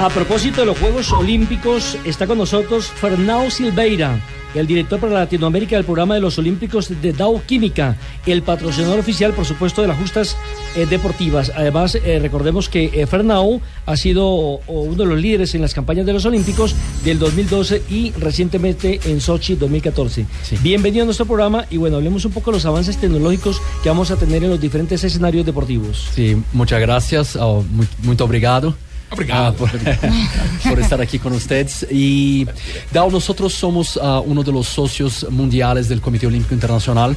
A propósito de los Juegos Olímpicos, está con nosotros Fernão Silveira, el director para Latinoamérica del programa de los Olímpicos de Dow Química, el patrocinador oficial, por supuesto, de las justas eh, deportivas. Además, eh, recordemos que eh, Fernão ha sido o, uno de los líderes en las campañas de los Olímpicos del 2012 y recientemente en Sochi 2014. Bienvenido a nuestro programa y bueno, hablemos un poco de los avances tecnológicos que vamos a tener en los diferentes escenarios deportivos. Sí, muchas gracias, oh, muy, muy obrigado. Obrigado. Ah, por, por, estar aquí con ustedes. Y Dow, nosotros somos uh, uno de los socios mundiales del Comité Olímpico Internacional.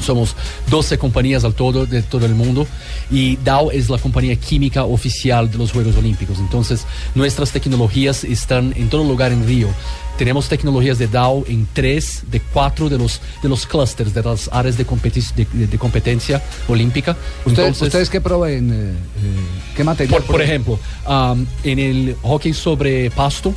Somos 12 compañías al todo de todo el mundo y Dow es la compañía química oficial de los Juegos Olímpicos. Entonces, nuestras tecnologías están en todo lugar en Río. Tenemos tecnologías de Dow en tres de cuatro de los, de los clusters, de las áreas de, competi de, de competencia olímpica. ¿Ustedes, Entonces, ¿ustedes qué proveen? Eh, ¿Qué material? Por, por ejemplo, um, en el hockey sobre pasto,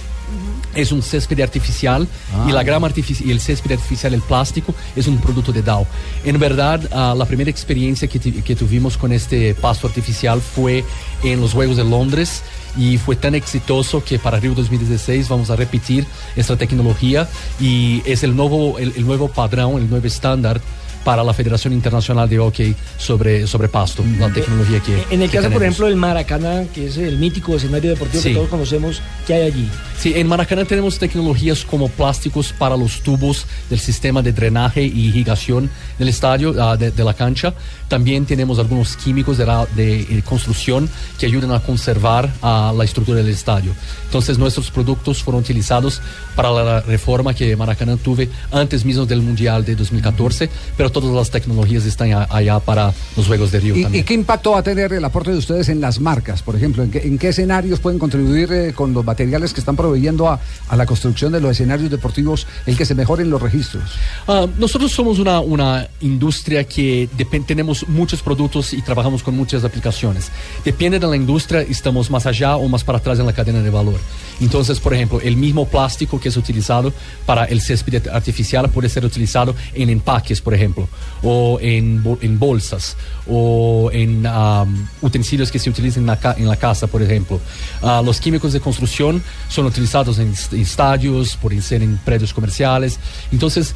es un césped artificial ah. y la grama artificial y el césped artificial, el plástico, es un producto de Dow. En verdad, uh, la primera experiencia que, que, tuvimos con este pasto artificial fue en los Juegos de Londres y fue tan exitoso que para Río 2016 vamos a repetir esta tecnología y es el nuevo, el, el nuevo padrón, el nuevo estándar para la Federación Internacional de Hockey sobre, sobre pasto, la tecnología que En el que caso, tenemos. por ejemplo, del Maracaná, que es el mítico escenario deportivo Sí. que todos conocemos, ¿qué hay allí? Sí, en Maracaná tenemos tecnologías como plásticos para los tubos del sistema de drenaje y irrigación del estadio, ah, de, de la cancha. También tenemos algunos químicos de, la- de, eh, construcción que ayudan a conservar ah, la estructura del estadio. Entonces nuestros productos fueron utilizados para la reforma que Maracaná tuve antes mismo del Mundial de 2014, pero todas las tecnologías están a- allá para los Juegos de Río ¿Y, también. y qué impacto va a tener el aporte de ustedes en las marcas, por ejemplo? ¿En qué, en qué escenarios pueden contribuir eh, con los materiales que están proveyendo a, a la construcción de los escenarios deportivos el que se mejoren los registros? Ah, nosotros somos una, una industria que tenemos muchos productos y trabajamos con muchas aplicaciones. Depende de la industria, estamos más allá o más para atrás en la cadena de valor. Entonces, por ejemplo, el mismo plástico que es utilizado para el césped artificial puede ser utilizado en empaques, por ejemplo, o en, bol- en bolsas, o en am, utensilios que se utilizan en la, ca- en la casa, por ejemplo. Ah, los químicos de construcción son utilizados en, est- estadios, pueden ser en predios comerciales. Entonces,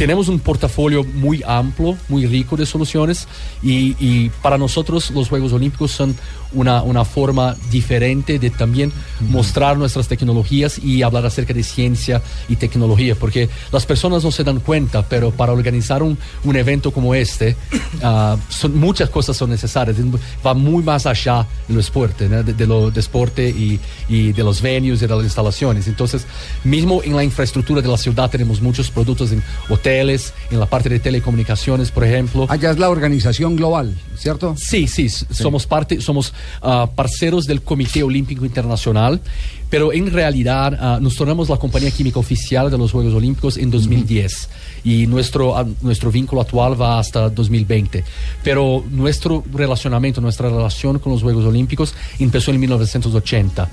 tenemos un portafolio muy amplio, muy rico de soluciones y, y para nosotros los Juegos Olímpicos son una, una forma diferente de también mostrar nuestras tecnologías y hablar acerca de ciencia y tecnología, porque las personas no se dan cuenta, pero para organizar un, un evento como este, ah, son, muchas cosas son necesarias, va muy más allá de lo deporte, ¿no? de, de lo deporte y, y de los venues y de las instalaciones. Entonces, mismo en la infraestructura de la ciudad tenemos muchos productos en hoteles, en la parte de telecomunicaciones, por ejemplo. Allá es la organización global, ¿cierto? Sí, sí, s- somos parte, somos ah, parceros del Comité Olímpico Internacional, pero en realidad ah, nos tornamos la compañía química oficial de los Juegos Olímpicos en 2010 y nuestro, ah, nuestro vínculo actual va hasta 2020. Pero nuestro relacionamiento, nuestra relación con los Juegos Olímpicos empezó en 1980.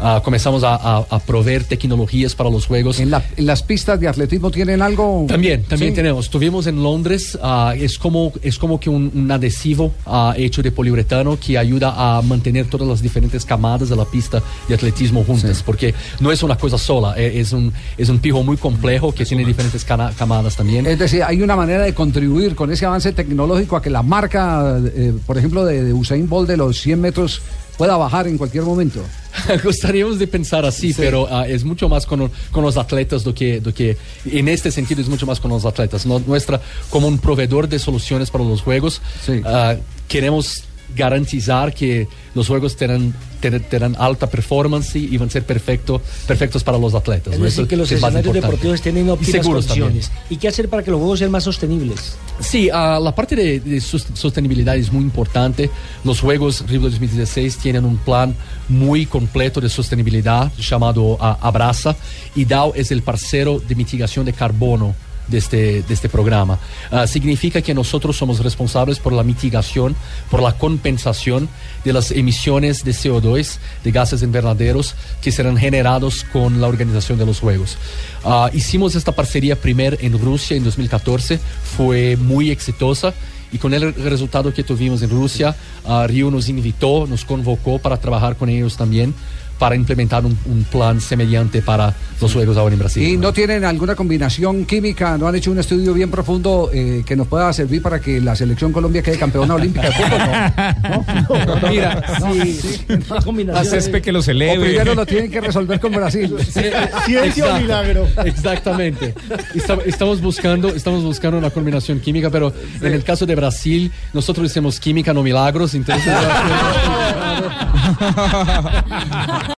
Ah, comenzamos a, a- a proveer tecnologías para los Juegos. ¿En, la- en las pistas de atletismo tienen algo? También, también Sí. tenemos. Estuvimos en Londres, es, como, es como que un, un adhesivo hecho de poliuretano que ayuda a mantener todas las diferentes camadas de la pista de atletismo juntas, porque no es una cosa sola, eh, es un, es un pijo muy complejo que tiene diferentes camadas también. Es decir, hay una manera de contribuir con ese avance tecnológico a que la marca, eh, por ejemplo, de, de Usain Bolt de los 100 metros pueda bajar en cualquier momento. Gustaríamos de pensar así, pero ah, es mucho más con, con los atletas do que, do que, en este sentido es mucho más con los atletas. No- nuestra, como un proveedor de soluciones para los juegos, Sí. ah, queremos garantizar que los juegos tendrán, ten- tendrán alta performance y van a ser perfecto, perfectos para los atletas. Es ¿no? decir, Eso que los escenarios deportivos estén en Y óptimas seguros también. condiciones. ¿Y qué hacer para que los juegos sean más sostenibles? Sí, ah, la parte de, de sostenibilidad es muy importante. Los Juegos Rio 2016 tienen un plan muy completo de sostenibilidad llamado ah, Abraza y DAO es el parcero de mitigación de carbono de este, de este programa. Ah, significa que nosotros somos responsables por la mitigación, por la compensación de las emisiones de CO2, de gases invernaderos que serán generados con la organización de los Juegos. Ah, hicimos esta parcería primero en Rusia en 2014, fue muy exitosa. Y con el resultado que tuvimos en Rusia, Rio nos invitó, nos convocó para trabajar con ellos también, para implementar un, un plan semejante para los Juegos ahora en Brasil. ¿Y no tienen alguna combinación química? ¿No han hecho un estudio bien profundo eh, que nos pueda servir para que la selección Colombia quede campeona olímpica de fútbol? No. No. Mira, Sí, una combinación que lo O celebre. primero lo tienen que resolver con Brasil. Ciencia o milagro. Exactamente. Esta- Estamos buscando, estamos buscando una combinación química, pero en el caso de Brasil, nosotros hacemos química, no milagros, entonces...